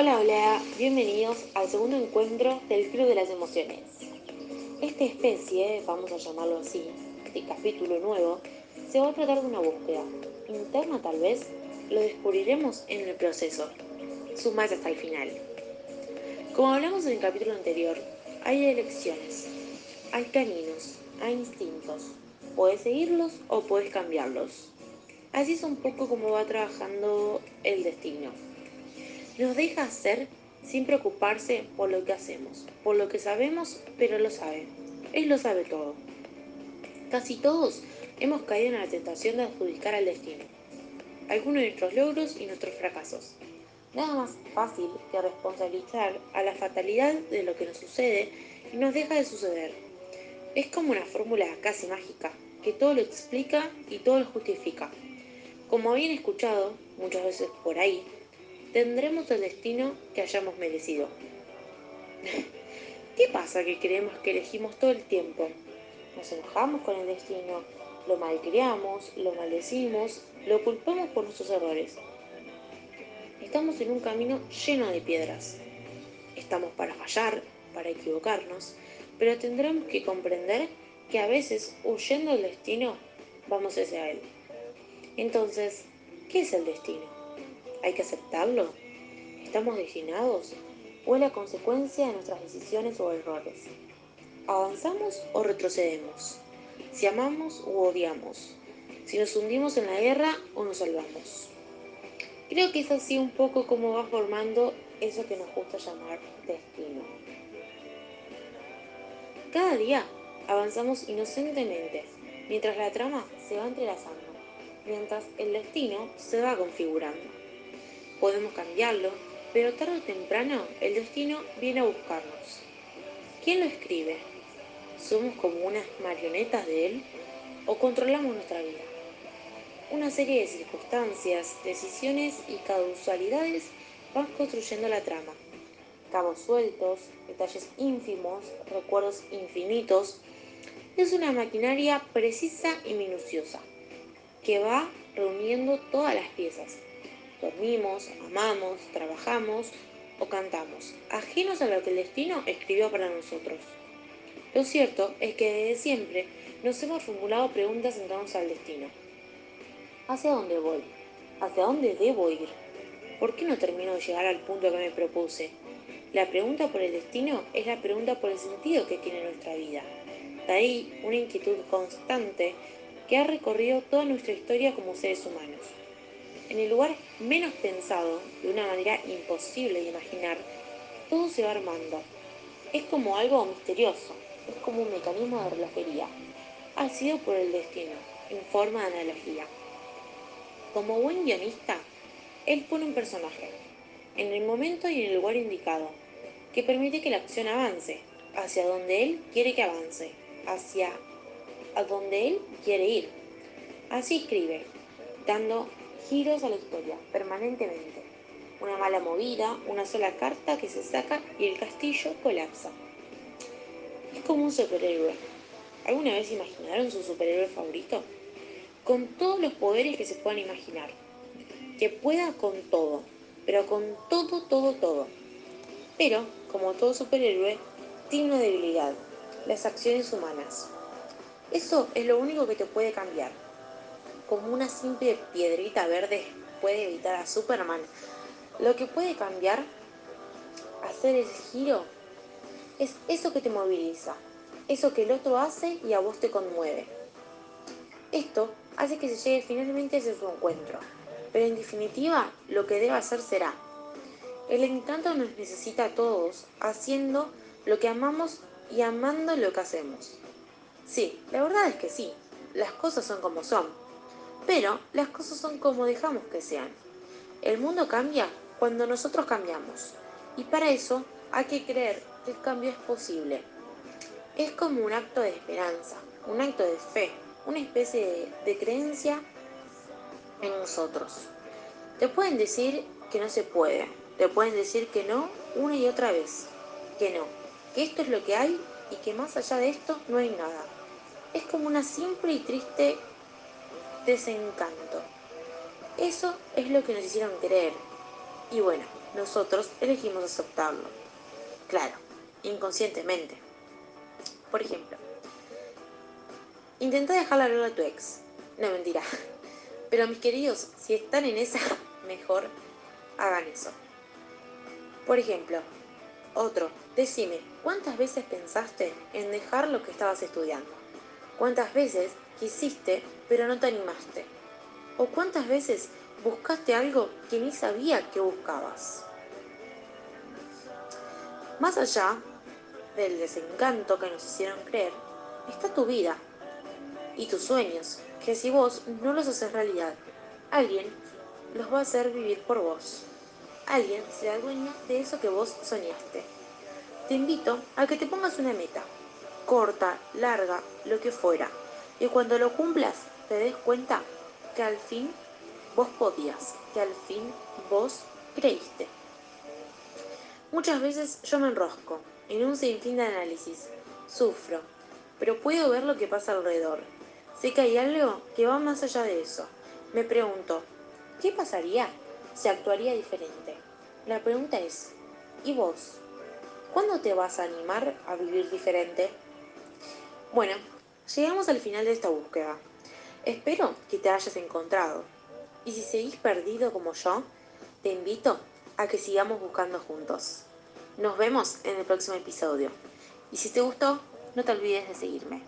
Hola, hola, bienvenidos al segundo encuentro del Club de las Emociones. Esta especie, vamos a llamarlo así, este capítulo nuevo, se va a tratar de una búsqueda, interna tal vez, lo descubriremos en el proceso. Sumás hasta el final. Como hablamos en el capítulo anterior, hay elecciones, hay caminos, hay instintos. Puedes seguirlos o puedes cambiarlos. Así es un poco como va trabajando el destino. Nos deja hacer sin preocuparse por lo que hacemos, por lo que sabemos, pero lo sabe. Él lo sabe todo. Casi todos hemos caído en la tentación de adjudicar al destino, algunos de nuestros logros y nuestros fracasos. Nada más fácil que responsabilizar a la fatalidad de lo que nos sucede y nos deja de suceder. Es como una fórmula casi mágica, que todo lo explica y todo lo justifica. Como habían escuchado muchas veces por ahí, tendremos el destino que hayamos merecido. ¿Qué pasa que creemos que elegimos todo el tiempo? Nos enojamos con el destino, lo malcriamos, lo maldecimos, lo culpamos por nuestros errores. Estamos en un camino lleno de piedras. Estamos para fallar, para equivocarnos, pero tendremos que comprender que a veces, huyendo del destino, vamos hacia él. Entonces, ¿qué es el destino? ¿Hay que aceptarlo? ¿Estamos destinados? ¿O es la consecuencia de nuestras decisiones o errores? ¿Avanzamos o retrocedemos? Si amamos o odiamos? Si nos hundimos en la guerra o nos salvamos? Creo que es así un poco como va formando eso que nos gusta llamar destino. Cada día avanzamos inocentemente, mientras la trama se va entrelazando, mientras el destino se va configurando podemos cambiarlo, pero tarde o temprano el destino viene a buscarnos. ¿Quién lo escribe? ¿Somos como unas marionetas de él o controlamos nuestra vida? Una serie de circunstancias, decisiones y causalidades van construyendo la trama. Cabos sueltos, detalles ínfimos, recuerdos infinitos. Es una maquinaria precisa y minuciosa que va reuniendo todas las piezas dormimos, amamos, trabajamos o cantamos, ajenos a lo que el destino escribió para nosotros. Lo cierto es que desde siempre nos hemos formulado preguntas en torno al destino. ¿Hacia dónde voy? ¿Hacia dónde debo ir? ¿Por qué no termino de llegar al punto que me propuse? La pregunta por el destino es la pregunta por el sentido que tiene nuestra vida. De ahí una inquietud constante que ha recorrido toda nuestra historia como seres humanos en el lugar menos pensado, de una manera imposible de imaginar, todo se va armando. Es como algo misterioso, es como un mecanismo de relojería. Ha sido por el destino, en forma de analogía. Como buen guionista, él pone un personaje, en el momento y en el lugar indicado, que permite que la acción avance, hacia donde él quiere que avance, hacia a donde él quiere ir. Así escribe, dando giros a la historia, permanentemente. Una mala movida, una sola carta que se saca y el castillo colapsa. Es como un superhéroe. ¿Alguna vez imaginaron su superhéroe favorito? Con todos los poderes que se puedan imaginar. Que pueda con todo, pero con todo, todo, todo. Pero, como todo superhéroe, tiene una debilidad, las acciones humanas. Eso es lo único que te puede cambiar como una simple piedrita verde puede evitar a Superman. Lo que puede cambiar, hacer el giro, es eso que te moviliza, eso que el otro hace y a vos te conmueve. Esto hace que se llegue finalmente a su encuentro, pero en definitiva lo que debe hacer será. El encanto nos necesita a todos haciendo lo que amamos y amando lo que hacemos. Sí, la verdad es que sí, las cosas son como son. Pero las cosas son como dejamos que sean. El mundo cambia cuando nosotros cambiamos. Y para eso hay que creer que el cambio es posible. Es como un acto de esperanza, un acto de fe, una especie de, creencia en nosotros. Te pueden decir que no se puede, te pueden decir que no una y otra vez, que no, que esto es lo que hay y que más allá de esto no hay nada. Es como una simple y triste desencanto. Eso es lo que nos hicieron creer. Y bueno, nosotros elegimos aceptarlo. Claro, inconscientemente. Por ejemplo, intenta dejar hablar a tu ex. No, mentira. Pero mis queridos, si están en esa, mejor hagan eso. Por ejemplo, otro, decime, ¿cuántas veces pensaste en dejar lo que estabas estudiando? ¿Cuántas veces quisiste pero no te animaste? ¿O cuántas veces buscaste algo que ni sabía que buscabas? Más allá del desencanto que nos hicieron creer, está tu vida y tus sueños, que si vos no los haces realidad, alguien los va a hacer vivir por vos. Alguien se dueña de eso que vos soñaste. Te invito a que te pongas una meta, corta, larga, lo que fuera, y cuando lo cumplas te des cuenta que al fin vos podías, que al fin vos creíste. Muchas veces yo me enrosco en un sinfín de análisis, sufro, pero puedo ver lo que pasa alrededor. Sé que hay algo que va más allá de eso. Me pregunto, ¿qué pasaría si actuaría diferente? La pregunta es, ¿y vos? ¿Cuándo te vas a animar a vivir diferente? Bueno, llegamos al final de esta búsqueda. Espero que te hayas encontrado. Y si seguís perdido como yo, te invito a que sigamos buscando juntos. Nos vemos en el próximo episodio. Y si te gustó, no te olvides de seguirme.